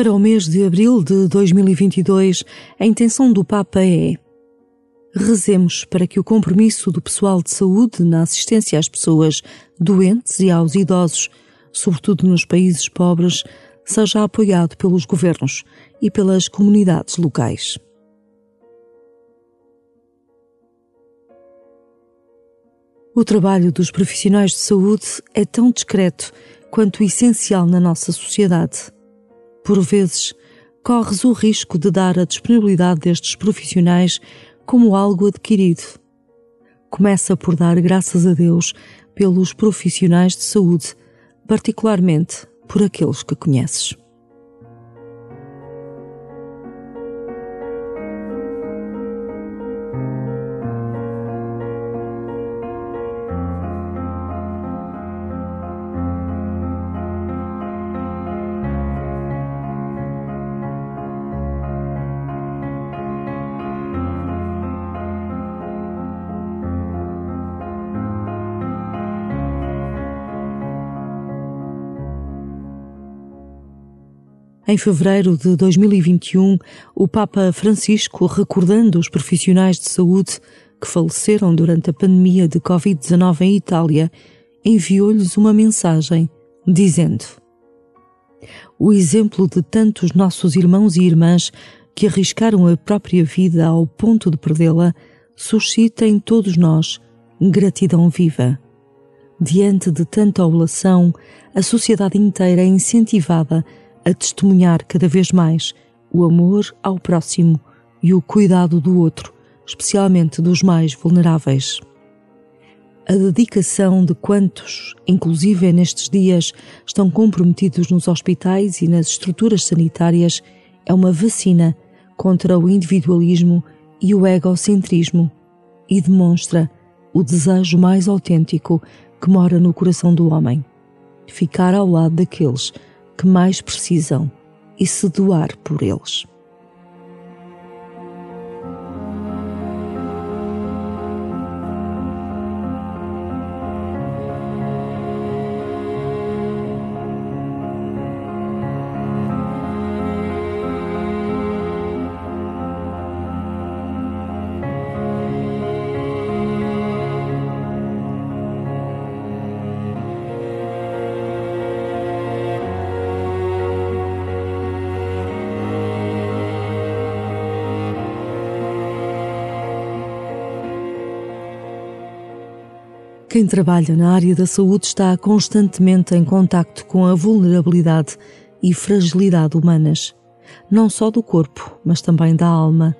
Para o mês de abril de 2022, a intenção do Papa é Rezemos para que o compromisso do pessoal de saúde na assistência às pessoas doentes e aos idosos, sobretudo nos países pobres, seja apoiado pelos governos e pelas comunidades locais. O trabalho dos profissionais de saúde é tão discreto quanto essencial na nossa sociedade. Por vezes, corres o risco de dar a disponibilidade destes profissionais como algo adquirido. Começa por dar graças a Deus pelos profissionais de saúde, particularmente por aqueles que conheces. Em fevereiro de 2021, o Papa Francisco, recordando os profissionais de saúde que faleceram durante a pandemia de Covid-19 em Itália, enviou-lhes uma mensagem dizendo: O exemplo de tantos nossos irmãos e irmãs que arriscaram a própria vida ao ponto de perdê-la suscita em todos nós gratidão viva. Diante de tanta oblação, a sociedade inteira é incentivada a testemunhar cada vez mais o amor ao próximo e o cuidado do outro, especialmente dos mais vulneráveis. A dedicação de quantos, inclusive nestes dias, estão comprometidos nos hospitais e nas estruturas sanitárias, é uma vacina contra o individualismo e o egocentrismo e demonstra o desejo mais autêntico que mora no coração do homem: ficar ao lado daqueles que mais precisam e se doar por eles. Quem trabalha na área da saúde está constantemente em contacto com a vulnerabilidade e fragilidade humanas, não só do corpo, mas também da alma.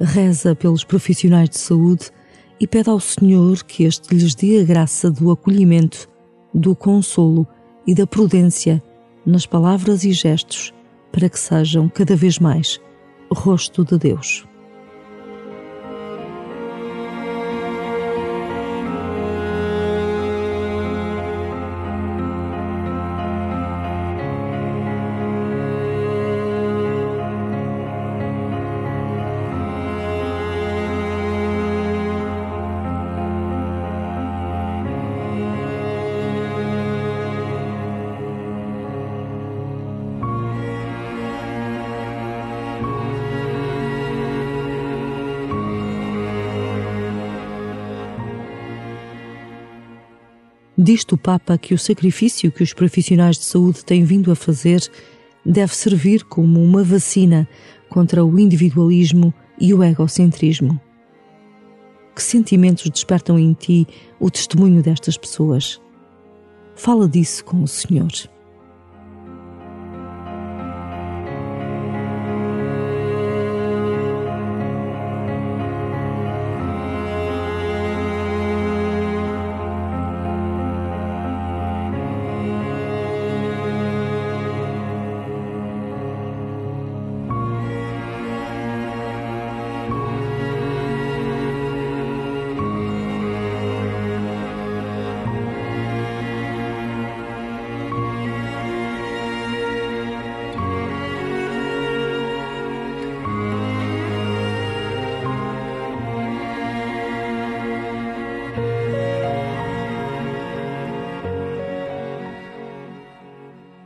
Reza pelos profissionais de saúde e pede ao Senhor que este lhes dê a graça do acolhimento, do consolo e da prudência nas palavras e gestos, para que sejam cada vez mais rosto de Deus. Diz-te o Papa que o sacrifício que os profissionais de saúde têm vindo a fazer deve servir como uma vacina contra o individualismo e o egocentrismo. Que sentimentos despertam em ti o testemunho destas pessoas? Fala disso com o Senhor.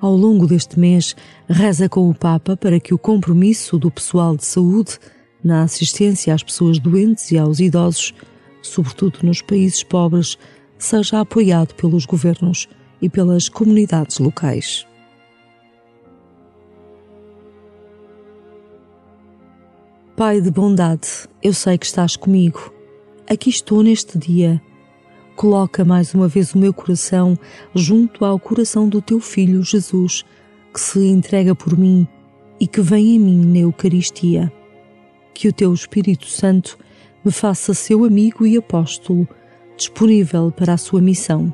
Ao longo deste mês, reza com o Papa para que o compromisso do pessoal de saúde na assistência às pessoas doentes e aos idosos, sobretudo nos países pobres, seja apoiado pelos governos e pelas comunidades locais. Pai de bondade, eu sei que estás comigo. Aqui estou neste dia. Coloca mais uma vez o meu coração junto ao coração do teu filho Jesus, que se entrega por mim e que vem em mim na Eucaristia que o teu Espírito Santo me faça seu amigo e apóstolo, disponível para a sua missão.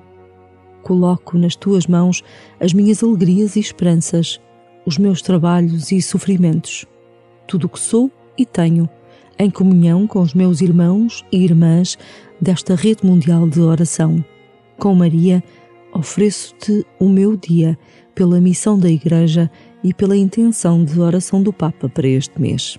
Coloco nas tuas mãos as minhas alegrias e esperanças, os meus trabalhos e sofrimentos, tudo o que sou e tenho, em comunhão com os meus irmãos e irmãs desta rede mundial de oração. Com Maria, ofereço-te o meu dia pela missão da Igreja e pela intenção de oração do Papa para este mês.